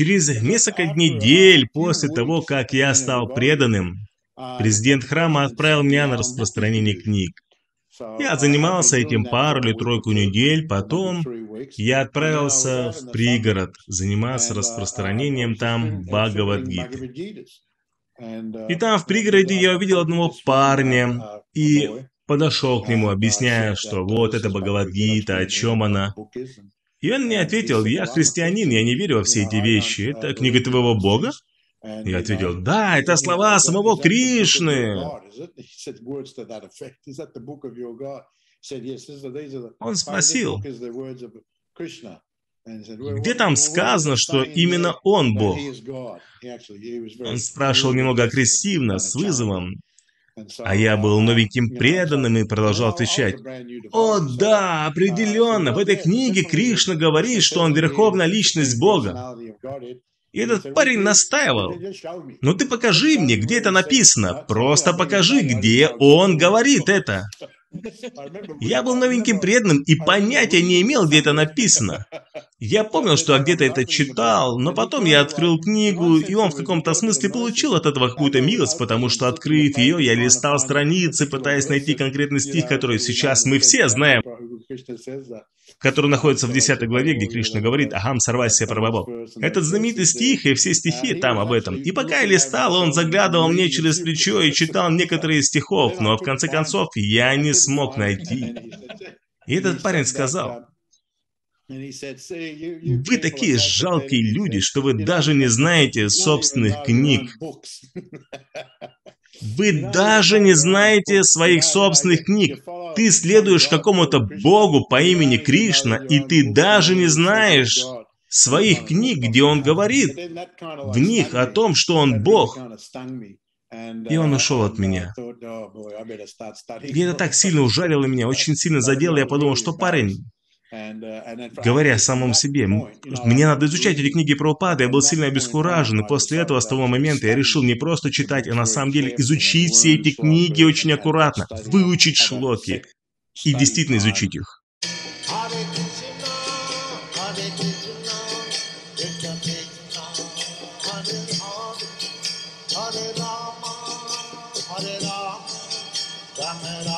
Через несколько недель после того, как я стал преданным, президент храма отправил меня на распространение книг. Я занимался этим пару или тройку недель, потом я отправился в пригород заниматься распространением там Бхагавадгиты. И там в пригороде я увидел одного парня и подошел к нему, объясняя, что вот это Бхагавадгита, о чем она. И он мне ответил, я христианин, я не верю во все эти вещи. Это книга твоего Бога? Я ответил, да, это слова самого Кришны. Он спросил, где там сказано, что именно он Бог? Он спрашивал немного агрессивно, с вызовом. А я был новеньким преданным и продолжал отвечать. О да, определенно, в этой книге Кришна говорит, что он верховная личность Бога. И этот парень настаивал. Ну ты покажи мне, где это написано. Просто покажи, где он говорит это. Я был новеньким преданным и понятия не имел, где это написано. Я помнил, что где-то это читал, но потом я открыл книгу, и он в каком-то смысле получил от этого какую-то милость, потому что, открыв ее, я листал страницы, пытаясь найти конкретный стих, который сейчас мы все знаем который находится в 10 главе, где Кришна говорит «Ахам сарвасия прабабо». Этот знаменитый стих и все стихи там об этом. И пока я листал, он заглядывал мне через плечо и читал некоторые стихов, но в конце концов я не смог найти. И этот парень сказал, вы такие жалкие люди, что вы даже не знаете собственных книг. Вы даже не знаете своих собственных книг. Ты следуешь какому-то богу по имени Кришна, и ты даже не знаешь своих книг, где он говорит в них о том, что он бог. И он ушел от меня. И это так сильно ужалило меня, очень сильно задело. Я подумал, что парень, Uh, Говоря о самом себе, мне надо изучать эти книги про упады, я был сильно обескуражен, и после этого, с того момента, я решил не просто читать, а на самом деле изучить все эти книги очень аккуратно, выучить шлоки и действительно изучить их. Hare